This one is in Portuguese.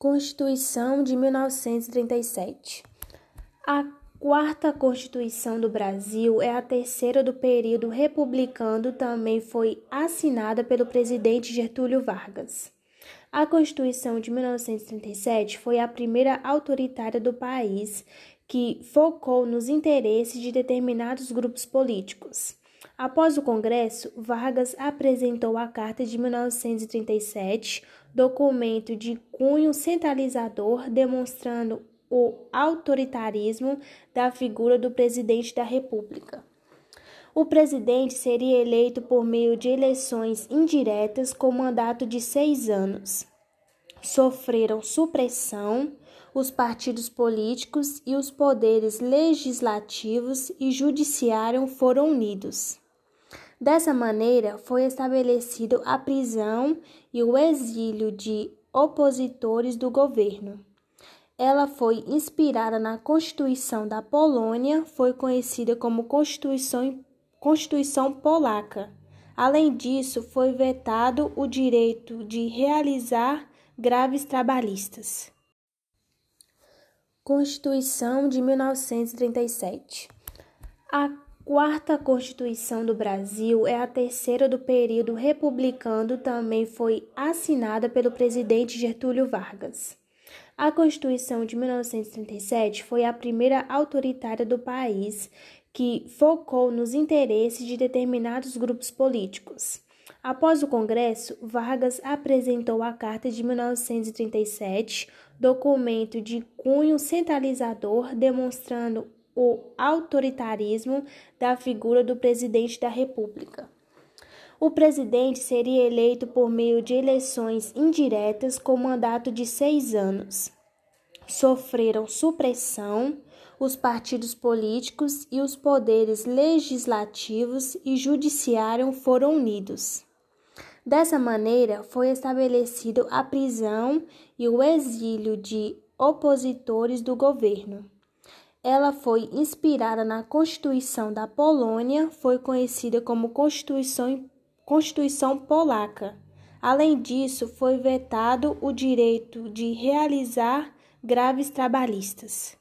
Constituição de 1937. A quarta Constituição do Brasil é a terceira do período republicano, também foi assinada pelo presidente Getúlio Vargas. A Constituição de 1937 foi a primeira autoritária do país que focou nos interesses de determinados grupos políticos. Após o Congresso, Vargas apresentou a Carta de 1937, documento de cunho centralizador demonstrando o autoritarismo da figura do presidente da República. O presidente seria eleito por meio de eleições indiretas com mandato de seis anos. Sofreram supressão os partidos políticos e os poderes legislativos e judiciário foram unidos. Dessa maneira, foi estabelecido a prisão e o exílio de opositores do governo. Ela foi inspirada na Constituição da Polônia, foi conhecida como Constituição, Constituição Polaca. Além disso, foi vetado o direito de realizar graves trabalhistas. Constituição de 1937. A quarta Constituição do Brasil é a terceira do período republicano, também foi assinada pelo presidente Getúlio Vargas. A Constituição de 1937 foi a primeira autoritária do país que focou nos interesses de determinados grupos políticos. Após o Congresso, Vargas apresentou a Carta de 1937, documento de cunho centralizador demonstrando o autoritarismo da figura do presidente da República. O presidente seria eleito por meio de eleições indiretas com mandato de seis anos. Sofreram supressão os partidos políticos e os poderes legislativos e judiciário foram unidos. Dessa maneira, foi estabelecido a prisão e o exílio de opositores do governo. Ela foi inspirada na Constituição da Polônia, foi conhecida como Constituição, Constituição Polaca. Além disso, foi vetado o direito de realizar graves trabalhistas.